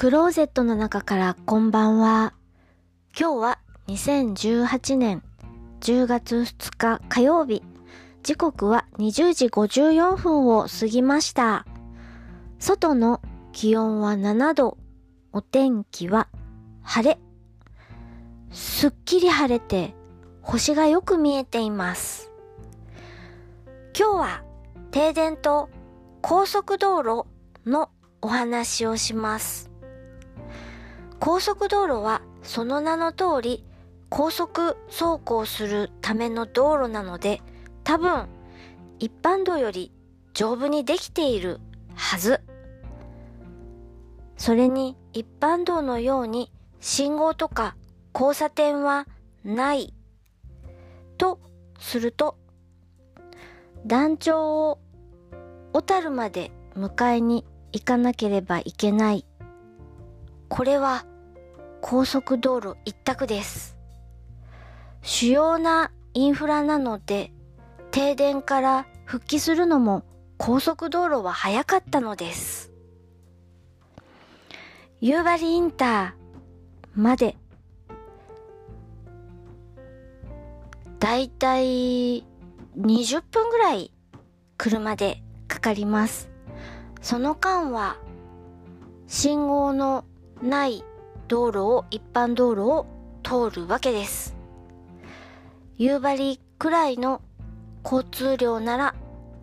クローゼットの中からこんばんは。今日は2018年10月2日火曜日。時刻は20時54分を過ぎました。外の気温は7度。お天気は晴れ。すっきり晴れて星がよく見えています。今日は停電と高速道路のお話をします。高速道路はその名の通り高速走行するための道路なので多分一般道より丈夫にできているはず。それに一般道のように信号とか交差点はないとすると団長を小樽まで迎えに行かなければいけない。これは高速道路一択です。主要なインフラなので停電から復帰するのも高速道路は早かったのです。夕張インターまでだいたい20分ぐらい車でかかります。その間は信号のない道路を一般道路を通るわけです。夕張くらいの交通量なら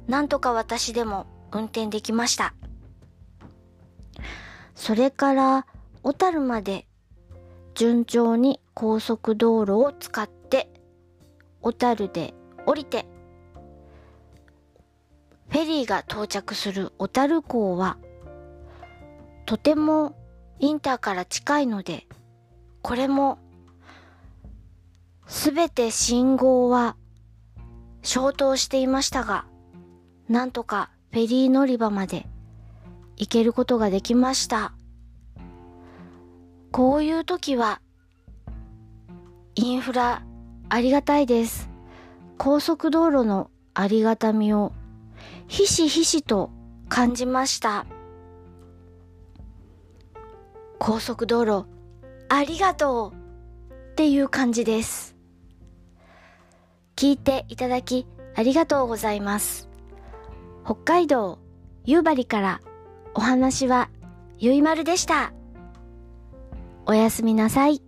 なんとか私でも運転できました。それから小樽まで順調に高速道路を使って小樽で降りてフェリーが到着する小樽港はとてもインターから近いのでこれもすべて信号は消灯していましたがなんとかフェリー乗り場まで行けることができました。こういう時はインフラありがたいです。高速道路のありがたみをひしひしと感じました。高速道路ありがとうっていう感じです。聞いていただきありがとうございます。北海道夕張からお話はゆいまるでした。おやすみなさい。